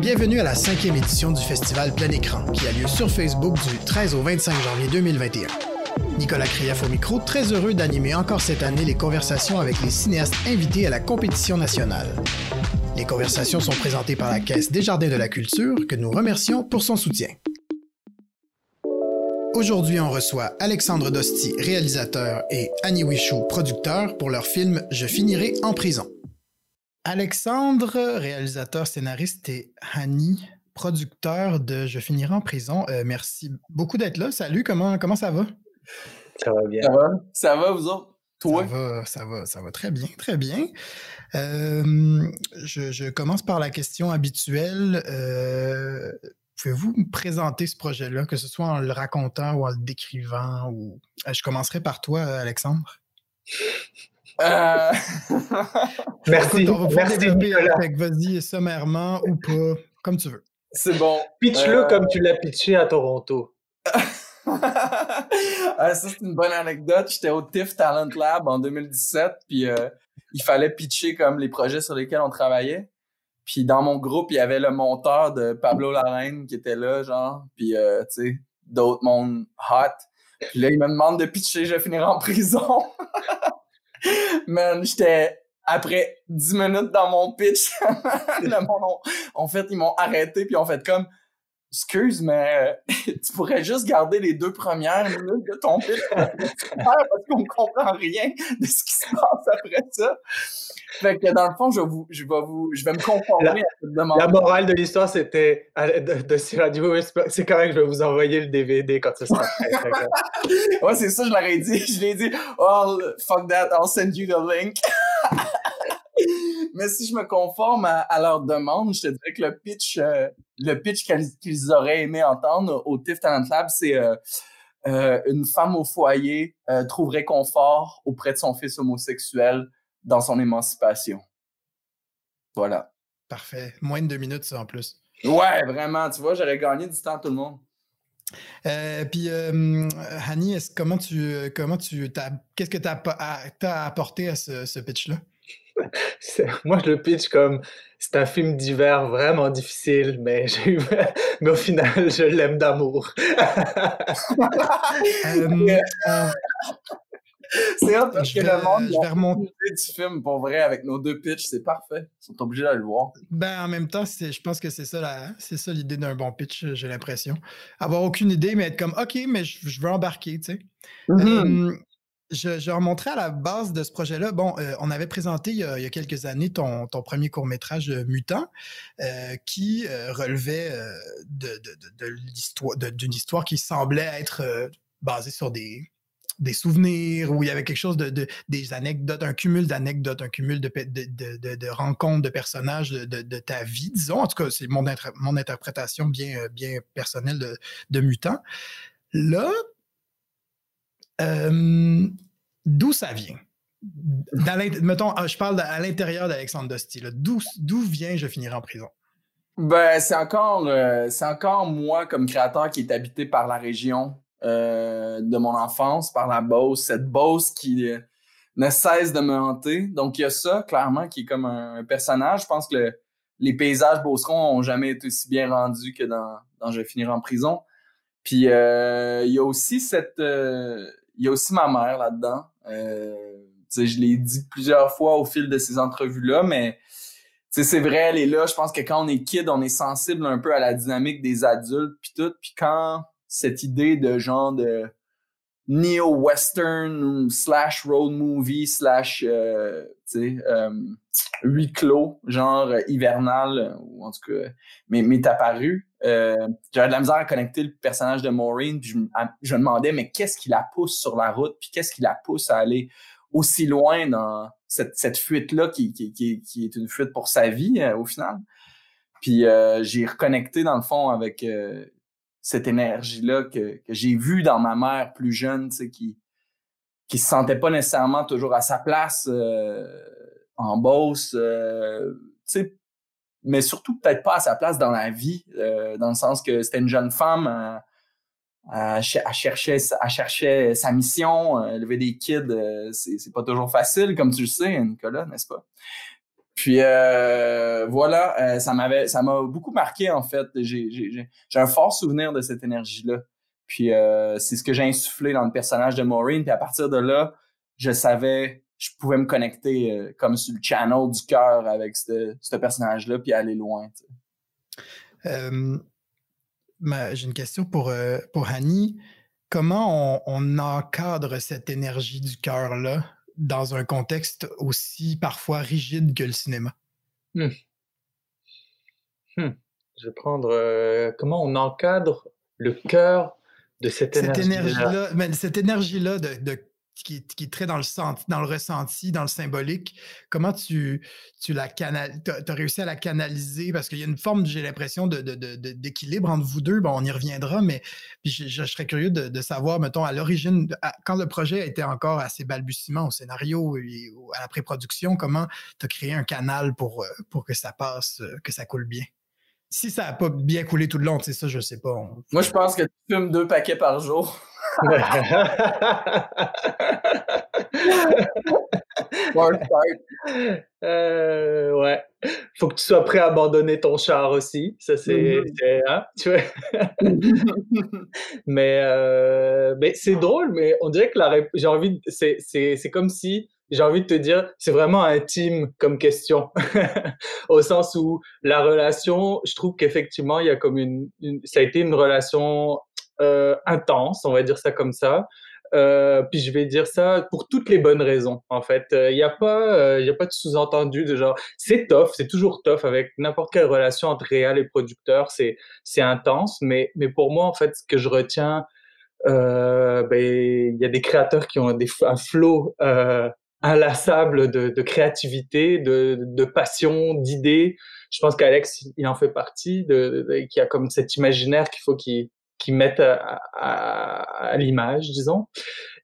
Bienvenue à la cinquième édition du festival Plein Écran, qui a lieu sur Facebook du 13 au 25 janvier 2021. Nicolas Krief au micro, très heureux d'animer encore cette année les conversations avec les cinéastes invités à la compétition nationale. Les conversations sont présentées par la Caisse des Jardins de la Culture, que nous remercions pour son soutien. Aujourd'hui, on reçoit Alexandre Dosti, réalisateur, et Annie Wichou, producteur, pour leur film Je finirai en prison. Alexandre, réalisateur, scénariste, et Annie, producteur de Je finirai en prison. Euh, merci beaucoup d'être là. Salut, comment, comment ça va? Ça va bien. Ça va? Ça va, vous autres? Toi? Ça va, ça va, ça va très bien, très bien. Euh, je, je, commence par la question habituelle. Euh, Pouvez-vous me présenter ce projet-là, que ce soit en le racontant ou en le décrivant? Ou... Euh, je commencerai par toi, Alexandre. Euh... Merci. Écoute, on va Merci, développer vas-y sommairement ou pas, comme tu veux. C'est bon. Pitch-le euh... comme tu l'as pitché à Toronto. ah, ça, c'est une bonne anecdote. J'étais au TIFF Talent Lab en 2017, puis euh, il fallait pitcher comme les projets sur lesquels on travaillait. Puis dans mon groupe, il y avait le monteur de Pablo Larraine qui était là, genre, puis euh, tu sais, d'autres mondes hot. Puis là, il me demande de pitcher, je vais finir en prison. Man, j'étais après 10 minutes dans mon pitch. en fait, ils m'ont arrêté puis ils ont fait comme excuse, mais tu pourrais juste garder les deux premières minutes de ton pitch parce qu'on comprend rien de ce qui se passe après ça. Fait que dans le fond, je, vous, je, vais, vous, je vais me conformer la, à cette demande. La morale de l'histoire, c'était de, de radios. C'est correct, je vais vous envoyer le DVD quand ce sera prêt. ouais, c'est ça, je l'aurais dit. Je l'ai dit, oh, fuck that, I'll send you the link. Mais si je me conforme à, à, leur demande, je te dirais que le pitch, euh, le pitch qu'ils auraient aimé entendre au TIFF Talent Lab, c'est euh, euh, une femme au foyer trouverait confort auprès de son fils homosexuel dans son émancipation. Voilà. Parfait. Moins de deux minutes, ça, en plus. Ouais, vraiment. Tu vois, j'aurais gagné du temps à tout le monde. Euh, puis, euh, Hani, comment tu, comment tu, qu'est-ce que tu as, as, apporté à ce, ce pitch-là? Moi, je le pitch comme c'est un film d'hiver vraiment difficile, mais, mais au final, je l'aime d'amour. euh, c'est hot parce que le monde je vais remonter du film pour vrai avec nos deux pitchs, c'est parfait. Ils sont obligés d'aller le voir. Ben en même temps, je pense que c'est ça la, c'est ça l'idée d'un bon pitch, j'ai l'impression. Avoir aucune idée, mais être comme OK, mais je, je veux embarquer, tu sais. Mm-hmm. Euh, je, je remonterai à la base de ce projet-là. Bon, euh, on avait présenté il y, a, quelques années ton, premier court-métrage euh, Mutant, euh, qui relevait d'une histoire qui semblait être basée sur des, souvenirs, où il y avait quelque chose de, de des anecdotes, un cumul d'anecdotes, un cumul de, rencontres de personnages de, ta vie, disons. En tout cas, c'est mon, interprétation bien, bien personnelle de, de Mutant. Là, euh, d'où ça vient? Mettons, je parle à l'intérieur d'Alexandre Dosti. D'où vient Je finirai en prison? Ben, c'est encore, euh, c'est encore moi comme créateur qui est habité par la région euh, de mon enfance, par la Beauce, cette Beauce qui ne cesse de me hanter. Donc, il y a ça, clairement, qui est comme un, personnage. Je pense que le, les paysages beaucerons ont jamais été aussi bien rendus que dans, dans Je finirai en prison. Puis, il y a aussi cette... Euh, il y a aussi ma mère là-dedans. je l'ai dit plusieurs fois au fil de ces entrevues-là, mais c'est vrai, elle est là. Je pense que quand on est kid, on est sensible un peu à la dynamique des adultes, puis tout. Puis quand cette idée de genre de neo-western slash road movie slash euh, euh, huis clos genre hivernal ou en tout cas mais m'est apparu. Euh, j'avais de la misère à connecter le personnage de Maureen puis je, je me demandais mais qu'est-ce qui la pousse sur la route puis qu'est-ce qui la pousse à aller aussi loin dans cette, cette fuite là qui, qui, qui, qui est une fuite pour sa vie euh, au final? Puis euh, j'ai reconnecté dans le fond avec euh, cette énergie-là que, que j'ai vue dans ma mère plus jeune, tu sais, qui qui se sentait pas nécessairement toujours à sa place euh, en Beauce, euh, tu sais, mais surtout peut-être pas à sa place dans la vie, euh, dans le sens que c'était une jeune femme à, chercher, à chercher sa mission, élever des kids, c'est pas toujours facile, comme tu le sais, Nicolas, n'est-ce pas? Puis voilà, ça m'avait, ça m'a beaucoup marqué en fait. J'ai un fort souvenir de cette énergie-là. Puis c'est ce que j'ai insufflé dans le personnage de Maureen. Puis à partir de là, je savais, je pouvais me connecter comme sur le channel du cœur avec ce, personnage-là, puis aller loin. J'ai une question pour, euh, pour Annie. Comment on, encadre cette énergie du cœur-là? Dans un contexte aussi parfois rigide que le cinéma? Hmm. Hmm. Je vais prendre euh, comment on encadre le cœur de cette, énergie-là? cette énergie-là de qui, qui, est très dans le, senti, dans le ressenti, dans le symbolique. Comment tu, tu la canal, as, réussi à la canaliser? Parce qu'il y a une forme, j'ai l'impression, d'équilibre de, de, entre vous deux. Bon, on y reviendra, mais je, serais curieux de, savoir, mettons, à l'origine, quand le projet était encore assez balbutiement au scénario et à la pré-production, comment tu as créé un canal pour, euh, pour que ça passe, euh, que ça coule bien? Si ça n'a pas bien coulé tout le long, c'est ça, je sais pas. Moi, je pense que tu fumes deux paquets par jour. euh, ouais. Faut que tu sois prêt à abandonner ton char aussi. Ça, c'est. Hein, tu mais euh, mais c'est drôle, mais on dirait que la j'ai envie. C'est comme si j'ai envie de te dire, c'est vraiment intime comme question, au sens où la relation, je trouve qu'effectivement, il y a comme une, ça a été une relation intense, on va dire ça comme ça. Euh, puis je vais dire ça pour toutes les bonnes raisons, en fait. Il euh, n'y a pas, il y a pas de sous-entendu de genre, c'est tough, c'est toujours tough avec n'importe quelle relation entre réal et producteur, c'est c'est intense. Mais mais pour moi, en fait, ce que je retiens, ben il y a des créateurs qui ont un flow inlassable de, créativité, de, de passion, d'idées. Je pense qu'Alex, il en fait partie, de, de, qui a comme cet imaginaire qu'il faut qu'il qui mettent à, l'image, disons.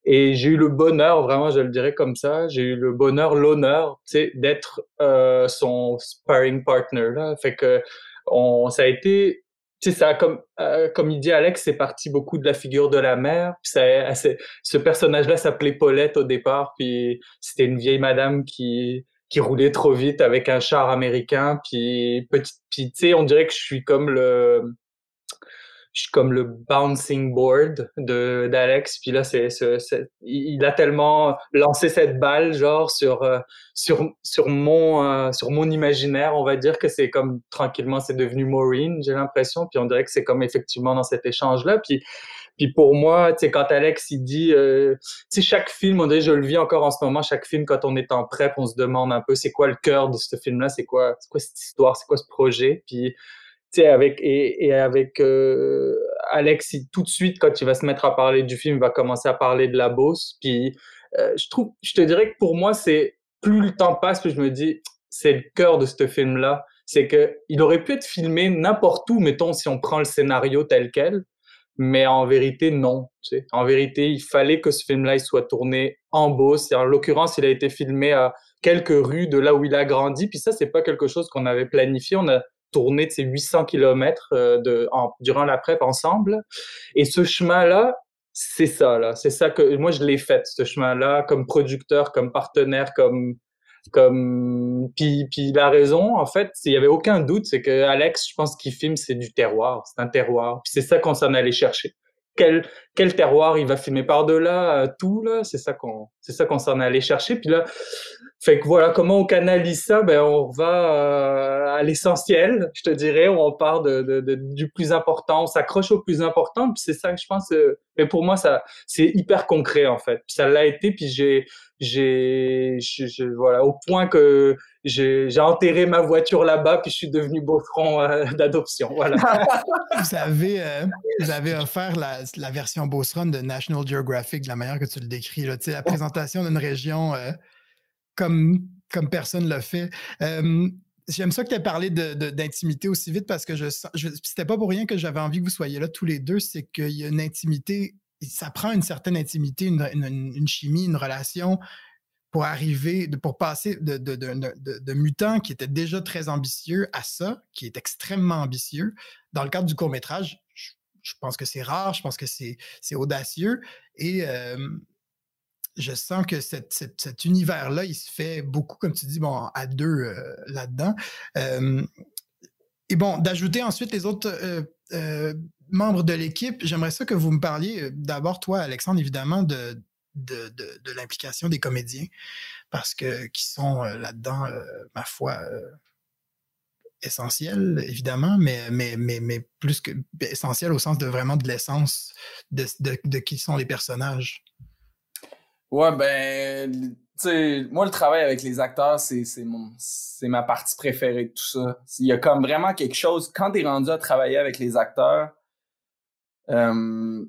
Et j'ai eu le bonheur, vraiment, je le dirais comme ça, j'ai eu le bonheur, l'honneur, tu sais, d'être euh, son sparring partner. Là. Fait que on, ça a été, tu sais, ça comme euh, comme il dit Alex, c'est parti beaucoup de la figure de la mère. Puis ça, ce personnage-là s'appelait Paulette au départ, puis c'était une vieille madame qui qui roulait trop vite avec un char américain. Puis petit, puis tu sais, on dirait que je suis comme le je suis comme le bouncing board de d'Alex. Puis là c'est il a tellement lancé cette balle genre sur euh, sur sur mon euh, sur mon imaginaire on va dire que c'est comme tranquillement c'est devenu Maureen j'ai l'impression. Puis on dirait que c'est comme effectivement dans cet échange là puis puis pour moi, tu sais, quand Alex il dit, euh, tu sais, chaque film, on dirait, je le vis encore en ce moment, chaque film, quand on est en prep, on se demande un peu, c'est quoi le cœur de ce film-là, c'est quoi, c'est quoi cette histoire, c'est quoi ce projet? Puis avec et, avec euh, Alex, tout de suite quand il va se mettre à parler du film, il va commencer à parler de la bosse. Puis euh, je trouve, je te dirais que pour moi, c'est plus le temps passe, plus je me dis, c'est le cœur de ce film-là. C'est que il aurait pu être filmé n'importe où, mettons si on prend le scénario tel quel, mais en vérité non. En vérité, il fallait que ce film-là il soit tourné en Beauce. En l'occurrence, il a été filmé à quelques rues de là où il a grandi. Puis ça, c'est pas quelque chose qu'on avait planifié. On a tourné ces 800 km euh, de, durant la prep ensemble. Et ce chemin-là, c'est ça, là. C'est ça que moi, je l'ai fait, ce chemin-là, comme producteur, comme partenaire, comme. comme puis, puis la raison, en fait, il y avait aucun doute, c'est que Alex, je pense qu'il filme, c'est du terroir, c'est un terroir. C'est ça qu'on s'en allait chercher. Quel, quel terroir il va filmer par-delà euh, tout, là, c'est ça qu'on c'est ça qu'on s'en allait chercher. Puis là, fait que voilà, comment on canalise ça? Ben on va euh, à l'essentiel, je te dirais. On part de, de, de du plus important, on s'accroche au plus important. Puis c'est ça que je pense. Euh, mais pour moi, ça, c'est hyper concret en fait. Puis ça l'a été. Puis j'ai, j'ai, voilà, au point que j'ai, enterré ma voiture là-bas. Puis je suis devenu beau-front euh, d'adoption. Vous avez, vous avez offert la, version Beauceron de National Geographic de la manière que tu le décris. Là, la présentation d'une région comme, comme personne l'a fait. J'aime ça que tu aies parlé d'intimité aussi vite parce que je, je c'était pas pour rien que j'avais envie que vous soyez là tous les deux, c'est qu'il y a une intimité, ça prend une certaine intimité, une, chimie, une relation pour arriver, pour passer de, Mutant qui était déjà très ambitieux à ça, qui est extrêmement ambitieux. Dans le cadre du court-métrage, je pense que c'est rare, je pense que c'est audacieux. Et je sens que cet univers-là, il se fait beaucoup, comme tu dis, bon, à deux là-dedans. et bon, d'ajouter ensuite les autres membres de l'équipe, j'aimerais ça que vous me parliez d'abord, toi, Alexandre, évidemment, de, de, de, l'implication des comédiens, parce que qui sont là-dedans, ma foi, essentiel, évidemment, mais, mais, mais, mais plus que essentiel au sens de vraiment de l'essence de, de, qui sont les personnages. Ouais, ben, tu moi, le travail avec les acteurs, c'est, ma partie préférée de tout ça. Il y a comme vraiment quelque chose, quand tu es rendu à travailler avec les acteurs, euh,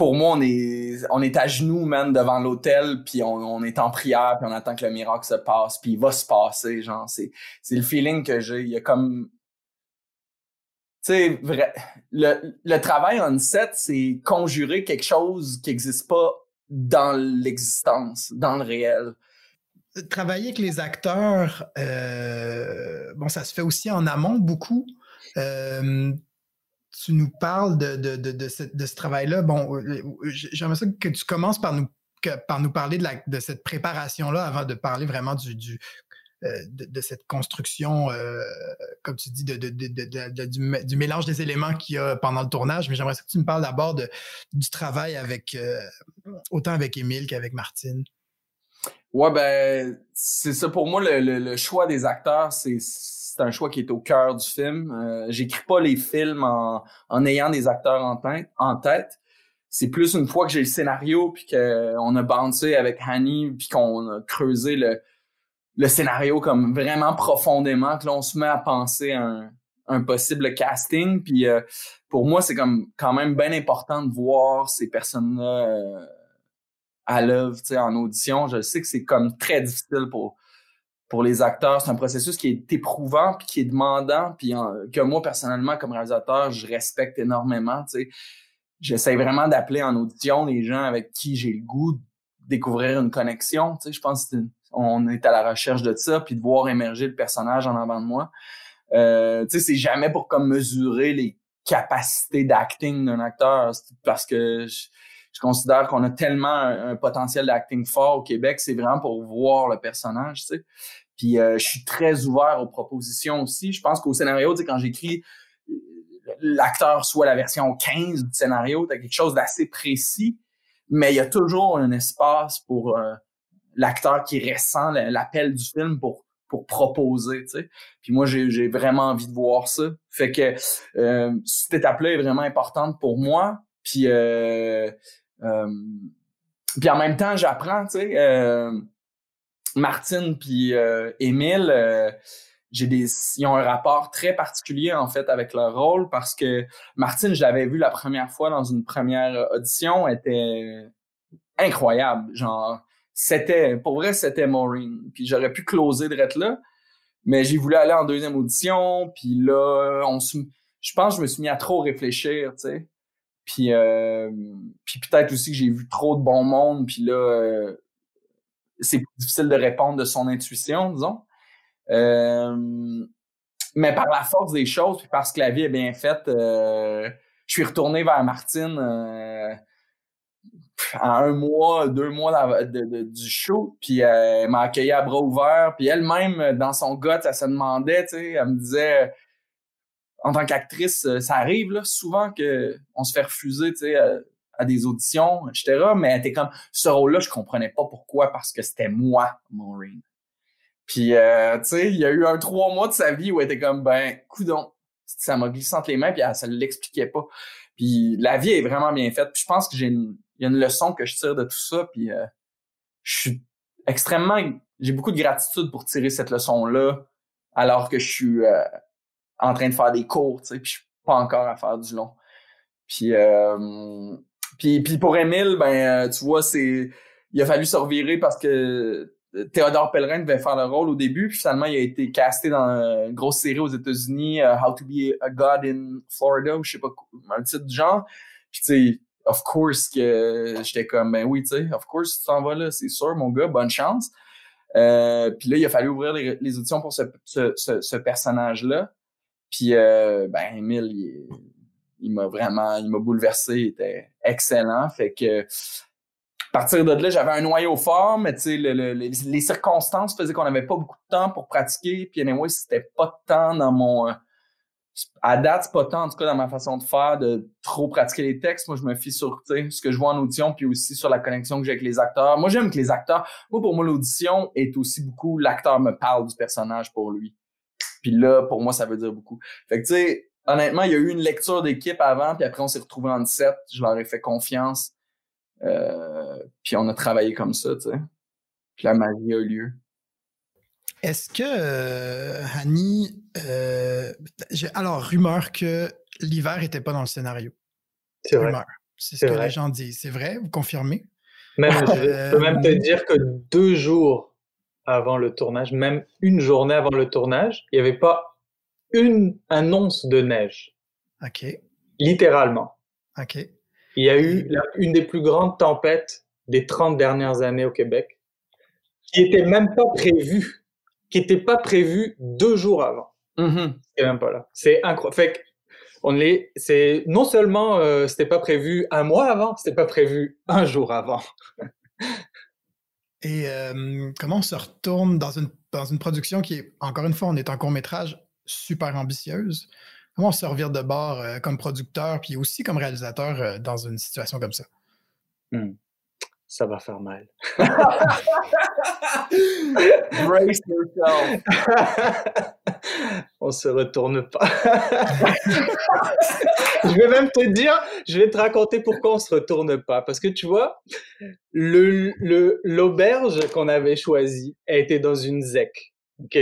pour moi, on est, on est à genoux, man, devant l'hôtel, puis on, est en prière, puis on attend que le miracle se passe, puis il va se passer, genre, c'est, c'est le feeling que j'ai. Il y a comme... Tu sais, vrai, le, le travail on set, c'est conjurer quelque chose qui n'existe pas dans l'existence, dans le réel. Travailler avec les acteurs, euh, bon, ça se fait aussi en amont beaucoup. Euh, tu nous parles de, de, de, de ce, ce travail-là. Bon, euh, j'aimerais ça que tu commences par nous, par nous parler de, la, de cette préparation-là avant de parler vraiment du, du euh, de, cette construction, euh, comme tu dis, de, du, du, mélange des éléments qu'il y a pendant le tournage. Mais j'aimerais que tu me parles d'abord du travail avec autant avec Émile qu'avec Martine. Ouais, ben, c'est ça. Pour moi, le, le choix des acteurs, c'est c'est un choix qui est au cœur du film. Euh, J'écris pas les films en, ayant des acteurs en tête. C'est plus une fois que j'ai le scénario puis qu'on a bouncé avec Hanny puis qu'on a creusé le, scénario comme vraiment profondément que là on se met à penser à un, possible casting puis euh, pour moi c'est comme quand même bien important de voir ces personnes là euh, à l'œuvre en audition je sais que c'est comme très difficile pour pour les acteurs, c'est un processus qui est éprouvant puis qui est demandant puis que moi personnellement comme réalisateur, je respecte énormément, tu sais. J'essaie vraiment d'appeler en audition les gens avec qui j'ai le goût de découvrir une connexion, tu sais, je pense qu'on est à la recherche de ça puis de voir émerger le personnage en avant de moi. Euh, tu sais, c'est jamais pour comme mesurer les capacités d'acting d'un acteur parce que je, considère qu'on a tellement un, potentiel d'acting fort au Québec, c'est vraiment pour voir le personnage, tu sais. Puis euh, je suis très ouvert aux propositions aussi. Je pense qu'au scénario, tu sais, quand j'écris l'acteur soit la version 15 du scénario, tu as quelque chose d'assez précis, mais il y a toujours un espace pour euh, l'acteur qui ressent l'appel du film pour pour proposer, tu sais. Puis moi, j'ai vraiment envie de voir ça. Fait que euh, cette étape-là est vraiment importante pour moi. Puis euh, euh, puis en même temps, j'apprends, tu sais, euh, Martine puis euh, Émile, euh, j'ai des, ils ont un rapport très particulier en fait avec leur rôle parce que Martine, je l'avais vue la première fois dans une première audition, était incroyable, genre c'était, pour vrai, c'était Maureen. Puis j'aurais pu closer de là, mais j'ai voulu aller en deuxième audition, puis là, on se, je pense que je me suis mis à trop réfléchir, tu sais. Puis, euh, puis peut-être aussi que j'ai vu trop de bon monde, puis là, euh, c'est difficile de répondre de son intuition, disons. Euh, mais par la force des choses, puis parce que la vie est bien faite, je suis retourné vers Martine en un mois, deux mois du show, puis elle m'a accueilli à bras ouverts, puis elle-même, dans son gut, elle se demandait, tu sais, elle me disait en tant qu'actrice, euh, ça arrive souvent que on se fait refuser, tu sais, euh, à, des auditions, etc. Mais elle était comme ce rôle-là, je comprenais pas pourquoi, parce que c'était moi, Maureen. Puis, euh, tu sais, il y a eu un trois mois de sa vie où elle était comme, ben, coudon, ça m'a glissé entre les mains, puis elle, ça l'expliquait pas. Puis la vie est vraiment bien faite. Puis je pense que j'ai une, y a une leçon que je tire de tout ça, puis je suis extrêmement, j'ai beaucoup de gratitude pour tirer cette leçon-là, alors que je suis en train de faire des cours, tu sais, puis je suis pas encore à faire du long. Puis, euh, puis, puis pour Émile, ben, euh, tu vois, c'est, il a fallu se revirer parce que Théodore Pellerin devait faire le rôle au début, puis finalement, il a été casté dans une grosse série aux États-Unis, euh, How to be a God in Florida, ou je sais pas, un titre du genre. Puis, tu sais, of course que j'étais comme, ben oui, tu sais, of course, tu t'en vas là, c'est sûr, mon gars, bonne chance. Euh, puis là, il a fallu ouvrir les, les auditions pour ce, ce, ce personnage-là. Puis, euh, ben, Emile, il m'a vraiment, il m'a bouleversé, il était excellent. Fait que, à partir de là, j'avais un noyau fort, mais tu sais, les, circonstances faisaient qu'on n'avait pas beaucoup de temps pour pratiquer. Puis anyway, c'était pas de temps dans mon... Euh, à date, c'est pas tant, en tout cas, dans ma façon de faire, de trop pratiquer les textes. Moi, je me fie sur ce que je vois en audition, puis aussi sur la connexion que j'ai avec les acteurs. Moi, j'aime que les acteurs... Moi, pour moi, l'audition est aussi beaucoup... L'acteur me parle du personnage pour lui. Puis là, pour moi, ça veut dire beaucoup. Fait que, tu sais, honnêtement, il y a eu une lecture d'équipe avant, puis après, on s'est retrouvés en 17. Je leur ai fait confiance. Euh, puis on a travaillé comme ça, tu sais. Puis la magie a eu lieu. Est-ce que, euh, Hani, euh, alors, rumeur que l'hiver n'était pas dans le scénario. C'est vrai. C'est ce que les gens disent. C'est vrai? Vous confirmez? Même, je peux même te dire que deux jours avant le tournage, même une journée avant le tournage, il n'y avait pas une annonce de neige. OK. Littéralement. OK. Il y a eu une des plus grandes tempêtes des 30 dernières années au Québec, qui était même pas prévue, qui était pas prévue deux jours avant. Mm-hmm. C'est même pas là. C'est incroyable. Fait on est, c'est non seulement euh, c'était pas prévu un mois avant, c'était pas prévu un jour avant. Et euh, comment on se retourne dans une, dans une production qui est, encore une fois, on est en court métrage super ambitieuse. Comment on se revire de bord euh, comme producteur, puis aussi comme réalisateur euh, dans une situation comme ça? Hmm. Ça va faire mal. Brace yourself. on se retourne pas. je vais même te dire, je vais te raconter pourquoi on se retourne pas. Parce que tu vois, le, l'auberge qu'on avait choisie a été dans une ZEC. OK?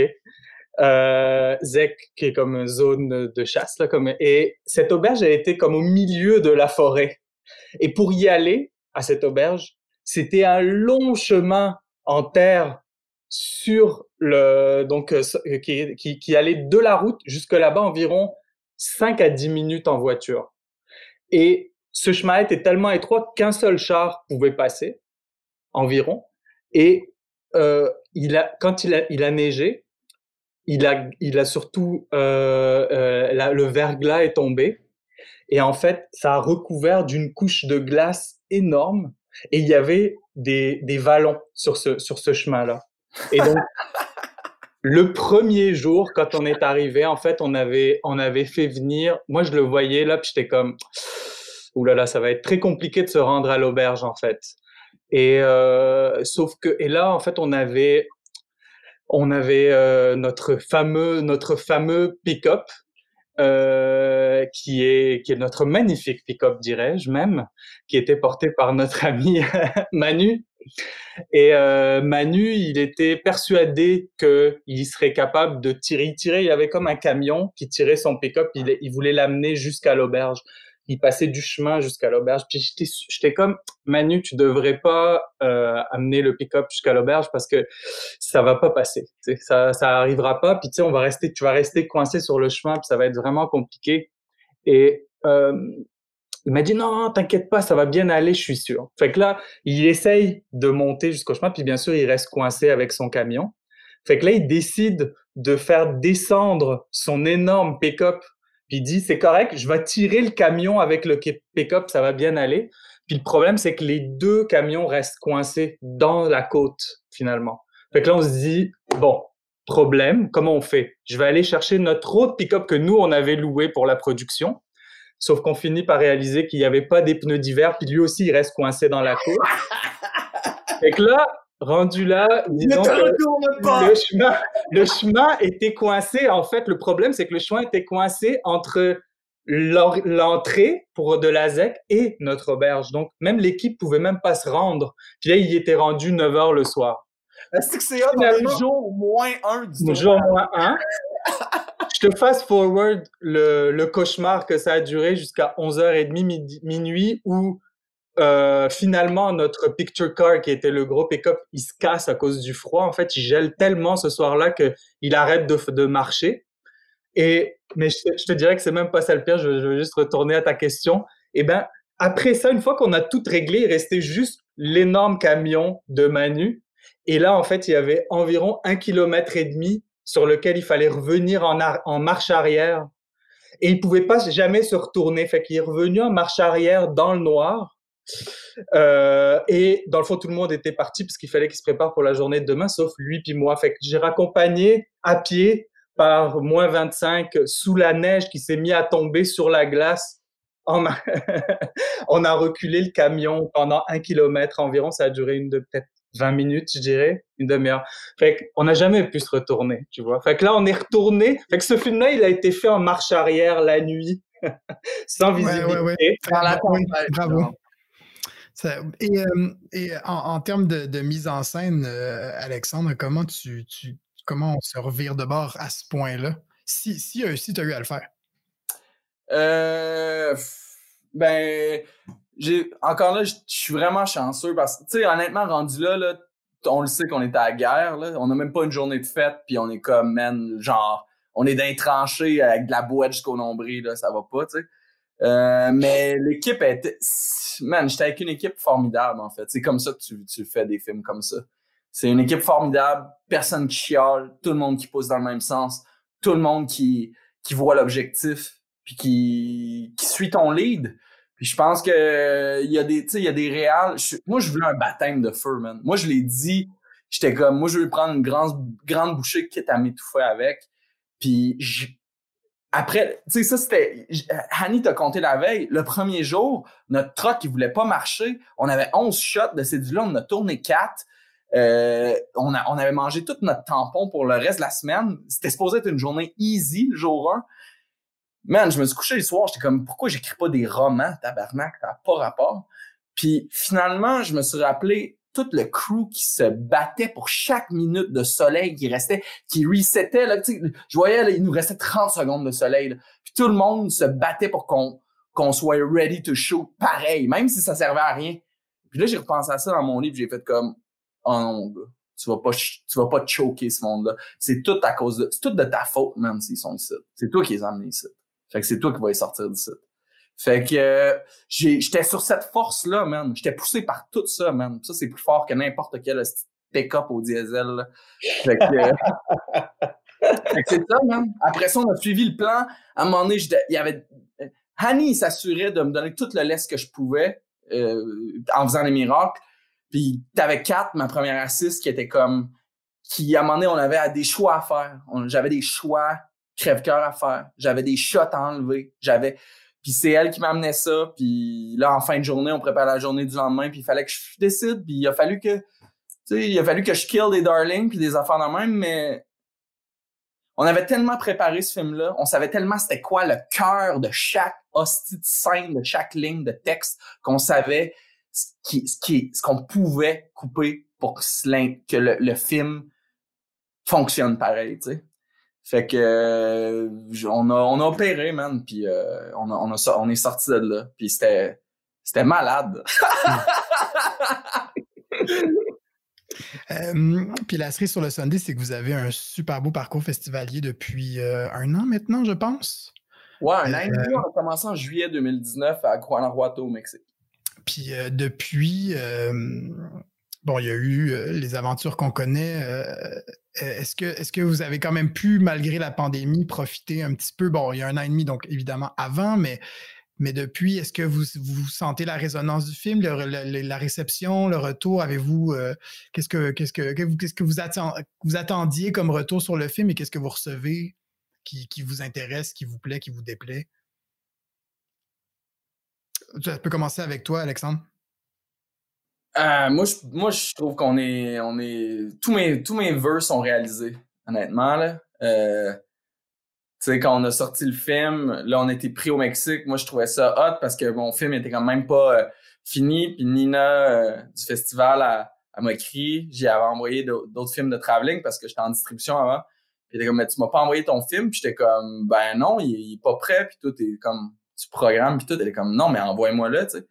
Euh, ZEC, qui est comme zone de chasse, là, comme, et cette auberge a été comme au milieu de la forêt. Et pour y aller à cette auberge, c'était un long chemin en terre sur le donc euh, qui, qui, qui allait de la route jusque là-bas environ 5 à 10 minutes en voiture. Et ce chemin était tellement étroit qu'un seul char pouvait passer environ. Et euh, il a, quand il a, il a neigé, il a, il a surtout euh, euh, le verglas est tombé. Et en fait, ça a recouvert d'une couche de glace énorme. Et il y avait des, des vallons sur ce, sur ce chemin-là. Et donc, le premier jour, quand on est arrivé, en fait, on avait, on avait fait venir. Moi, je le voyais là, puis j'étais comme, ouh là là, ça va être très compliqué de se rendre à l'auberge, en fait. Et euh, sauf que, et là, en fait, on avait, on avait euh, notre fameux, notre fameux pick-up. Euh, qui est qui est notre magnifique pick-up dirais-je même, qui était porté par notre ami Manu, et euh, Manu, il était persuadé qu'il serait capable de tirer. Il tirait, il avait comme un camion qui tirait son pick-up. Il, il voulait l'amener jusqu'à l'auberge. Il passait du chemin jusqu'à l'auberge. Puis j'étais comme, Manu, tu devrais pas euh, amener le pick-up jusqu'à l'auberge parce que ça va pas passer. Ça, ça arrivera pas. Puis tu sais, on va rester, tu vas rester coincé sur le chemin. Puis ça va être vraiment compliqué. Et euh, il m'a dit non, t'inquiète pas, ça va bien aller, je suis sûr. Fait que là, il essaye de monter jusqu'au chemin, puis bien sûr, il reste coincé avec son camion. Fait que là, il décide de faire descendre son énorme pick-up, puis il dit c'est correct, je vais tirer le camion avec le pick-up, ça va bien aller. Puis le problème, c'est que les deux camions restent coincés dans la côte finalement. Fait que là, on se dit bon, problème, comment on fait? Je vais aller chercher notre autre pick-up que nous on avait loué pour la production Sauf qu'on finit par réaliser qu'il n'y avait pas des pneus d'hiver, puis lui aussi, il reste coincé dans la cour. Et que là, rendu là, disons que le chemin, le chemin était coincé. En fait, le problème, c'est que le chemin était coincé entre l'entrée pour de la ZEC et notre auberge. Donc, même l'équipe pouvait même pas se rendre. Puis là, il était rendu 9 heures le soir. Est-ce que c'est un jour moins un du jour moins un je te fast forward le, le, cauchemar que ça a duré jusqu'à 11h30 minuit où euh, finalement notre picture car qui était le gros pick-up il se casse à cause du froid en fait il gèle tellement ce soir-là que il arrête de, marcher et mais je, te dirais que c'est même pas ça le pire je, je, veux juste retourner à ta question eh ben après ça une fois qu'on a tout réglé il restait juste l'énorme camion de Manu et là en fait il y avait environ un kilomètre et demi sur lequel il fallait revenir en, en marche arrière. et il pouvait pas jamais se retourner. Fait qu'il est revenu en marche arrière dans le noir. Euh, et dans le fond, tout le monde était parti parce qu'il fallait qu'il se prépare pour la journée de demain, sauf lui puis moi. Fait que j'ai raccompagné à pied par moins 25 sous la neige qui s'est mis à tomber sur la glace. On a, on a reculé le camion pendant un kilomètre environ. Ça a duré une de peut-être 20 minutes, je dirais, une demi-heure. Fait qu'on n'a jamais pu se retourner, tu vois. Fait que là, on est retourné. Fait que ce film-là, il a été fait en marche arrière la nuit, sans visibilité. Ouais, ouais, ouais. bravo. Et, euh, et en, termes de, mise en scène, euh, Alexandre, comment tu, comment on se revire de bord à ce point-là? Si, si, euh, tu as eu à le faire. Ben, j'ai encore là, je suis vraiment chanceux parce que, tu sais, honnêtement, rendu là, on le sait qu'on est à la guerre. On n'a même pas une journée de fête, puis on est comme, genre, on est dans tranchées avec de la boîte jusqu'au nombril, là, ça va pas, tu sais. Euh, mais l'équipe était, man, j'étais avec une équipe formidable, en fait. C'est comme ça que tu, tu fais des films comme ça. C'est une équipe formidable, personne qui chiale, tout le monde qui pousse dans le même sens, tout le monde qui, qui voit l'objectif, puis qui, qui suit ton lead. Puis je pense que il y a des, tu sais, il y a des réals. moi, je voulais un baptême de feu, man. Moi, je l'ai dit. J'étais comme, moi, je veux prendre une grande, grande bouchée quitte à m'étouffer avec. Puis après, tu sais, ça c'était. Hanny t'a compté la veille. Le premier jour, notre truck, il voulait pas marcher. On avait 11 shots de là On a tourné 4. Euh, on, a, on avait mangé tout notre tampon pour le reste de la semaine. C'était supposé être une journée easy, le jour 1. Man, je me suis couché le soir, j'étais comme, pourquoi j'écris pas des romans, tabarnak, ça n'a pas rapport. Puis finalement, je me suis rappelé tout le crew qui se battait pour chaque minute de soleil qui restait, qui resetait. Là, je voyais, là, il nous restait 30 secondes de soleil. Puis tout le monde se battait pour qu'on qu'on soit ready to shoot pareil, même si ça servait à rien. Puis là, j'ai repensé à ça dans mon livre, j'ai fait comme, oh non, gars, tu vas pas, tu vas pas choquer ce monde-là. C'est tout à cause de, c'est tout de ta faute, même s'ils sont ici. C'est toi qui les as amenés ici. Fait que c'est toi qui vas y sortir d'ici. Fait que euh, j'étais sur cette force-là, man. J'étais poussé par tout ça, man. Ça, c'est plus fort que n'importe quel pick-up au diesel. Fait que, euh, fait que c'est ça, man. Après ça, on a suivi le plan. À un moment donné, il y avait... Hanny s'assurait de me donner tout le laisse que je pouvais euh, en faisant les miracles. Puis t'avais quatre, ma première assiste, qui était comme... qui, à un moment donné, on avait des choix à faire. J'avais des choix crève-cœur à faire. J'avais des shots à enlever. J'avais. Puis c'est elle qui m'amenait ça. Puis là, en fin de journée, on prépare la journée du lendemain. Puis il fallait que je décide. Puis il a fallu que. Tu sais, il a fallu que je kill des darlings puis des affaires de même, mais on avait tellement préparé ce film-là, on savait tellement c'était quoi le cœur de chaque hostie de scène, de chaque ligne de texte, qu'on savait ce qui, ce qui, ce qu'on pouvait couper pour que, le, le, film fonctionne pareil, tu sais. Fait que euh, on a on a opéré man puis euh, on a, on a on est sorti de là puis c'était c'était malade. euh, puis la cerise sur le Sunday, c'est que vous avez un super beau parcours festivalier depuis euh, un an maintenant, je pense. Ouais, un an et demi. On a commencé en juillet 2019 à Guanajuato, au Mexique. Puis depuis, Bon, il y a eu euh, les aventures qu'on connaît. Euh, euh, est-ce que, est que vous avez quand même pu, malgré la pandémie, profiter un petit peu? Bon, il y a un an et demi, donc évidemment avant, mais, mais depuis, est-ce que vous, vous sentez la résonance du film, la réception, le retour? Avez-vous qu'est-ce que qu'est-ce que qu'est-ce que vous, vous attendiez comme retour sur le film et qu'est-ce que vous recevez qui, qui vous intéresse, qui vous plaît, qui vous déplaît? Ça peut commencer avec toi, Alexandre. Euh, moi, je, moi, je trouve qu'on est, on est, tous mes, tous mes vœux sont réalisés, honnêtement, là. Euh, tu sais, quand on a sorti le film, là, on était pris au Mexique. Moi, je trouvais ça hot parce que mon film était quand même pas euh, fini. Puis Nina euh, du festival, elle, m'a écrit. J'y avais envoyé d'autres films de traveling parce que j'étais en distribution avant. Puis elle était comme, mais tu m'as pas envoyé ton film? Puis j'étais comme, ben non, il, est pas prêt. Puis tout est comme, tu programmes. Puis tout, elle est comme, non, mais envoie-moi le tu sais.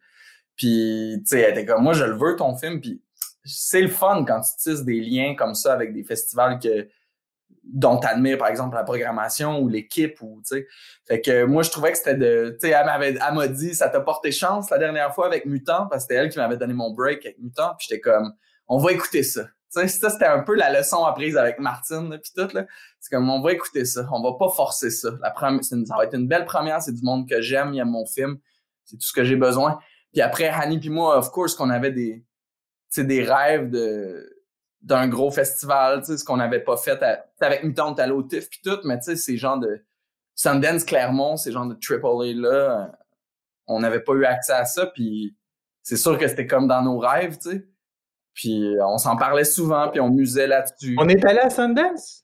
Puis, tu sais, elle était comme, moi, je le veux, ton film. Puis, c'est le fun quand tu tisses des liens comme ça avec des festivals que dont t'admires, par exemple, la programmation ou l'équipe ou, tu sais. Fait que moi, je trouvais que c'était de, tu sais, elle m'avait, elle m'a dit, ça t'a porté chance la dernière fois avec Mutant parce que c'était elle qui m'avait donné mon break avec Mutant. Puis j'étais comme, on va écouter ça. sais, ça, c'était un peu la leçon apprise avec Martine, puis tout, là. C'est comme, on va écouter ça. On va pas forcer ça. La première, ça va être une belle première. C'est du monde que j'aime. Il aime mon film. C'est tout ce que j'ai besoin. Puis après, Hanny puis moi, of course, qu'on avait des, des rêves de, d'un gros festival, ce qu'on n'avait pas fait avec une tante à l'autif puis tout, mais tu sais, ces gens de Sundance, Clermont, ces gens de AAA là, euh, on n'avait pas eu accès à ça, puis c'est sûr que c'était comme dans nos rêves, tu sais. Puis on s'en parlait souvent, puis on musait là-dessus. On est allé à Sundance?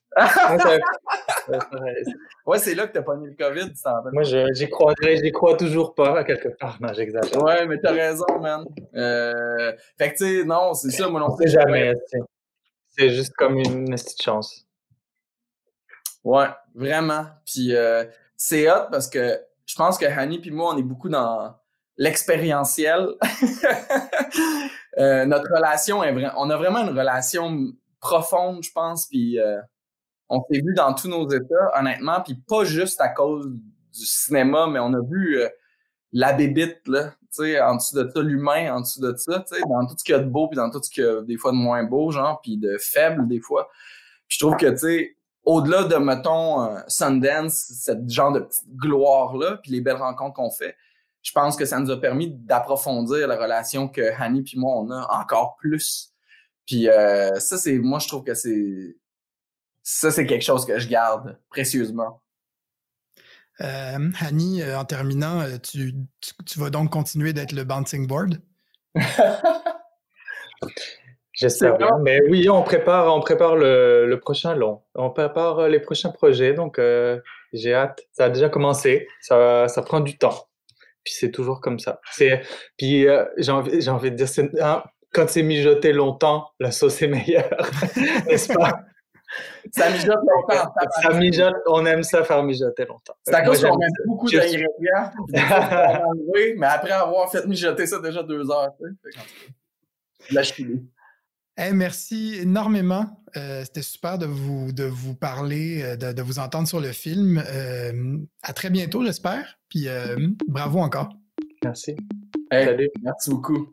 ouais, c'est là que t'as pas mis le COVID. Moi, j'y crois, j'y crois toujours pas, à quelque part. Non, j'exagère. Ouais, mais t'as raison, man. Euh... Fait que, tu sais, non, c'est ça, moi non plus. jamais. C'est juste comme une petite chance. Ouais, vraiment. Puis euh, c'est hot parce que je pense que Hani puis moi, on est beaucoup dans l'expérientiel. euh, notre relation est vraiment... On a vraiment une relation profonde, je pense, puis euh, on s'est vu dans tous nos états, honnêtement, puis pas juste à cause du cinéma, mais on a vu euh, la bébite, là, tu sais, en dessous de ça, l'humain, en dessous de ça, tu sais, dans tout ce qu'il y a de beau, puis dans tout ce qu'il y a des fois de moins beau, genre, puis de faible, des fois. Puis je trouve que, tu sais, au-delà de, mettons, euh, Sundance, cette genre de petite gloire-là, puis les belles rencontres qu'on fait, je pense que ça nous a permis d'approfondir la relation que Hanny puis moi, on a encore plus. Puis euh, ça, c'est moi, je trouve que c'est ça, c'est quelque chose que je garde précieusement. Euh, Hanny, euh, en terminant, euh, tu, tu, vas donc continuer d'être le bouncing board? J'espère bien. Mais oui, on prépare, on prépare le, le, prochain long. On prépare les prochains projets. Donc, j'ai hâte. Ça a déjà commencé. Ça, ça prend du temps. Puis c'est toujours comme ça. C'est, puis j'ai envie, envie de dire, hein, quand c'est mijoté longtemps, la sauce est meilleure. N'est-ce pas? Ça mijote longtemps. Ça, mijote, on aime ça faire mijoter longtemps. C'est à cause qu'on met beaucoup d'ingrédients. oui, mais après avoir fait mijoter ça déjà deux heures, tu sais. Hey, merci énormément. Euh, C'était super de vous, de vous parler, euh, de, de vous entendre sur le film. Euh, à très bientôt, j'espère. Puis euh, bravo encore. Merci. Hey, Salut. Merci beaucoup.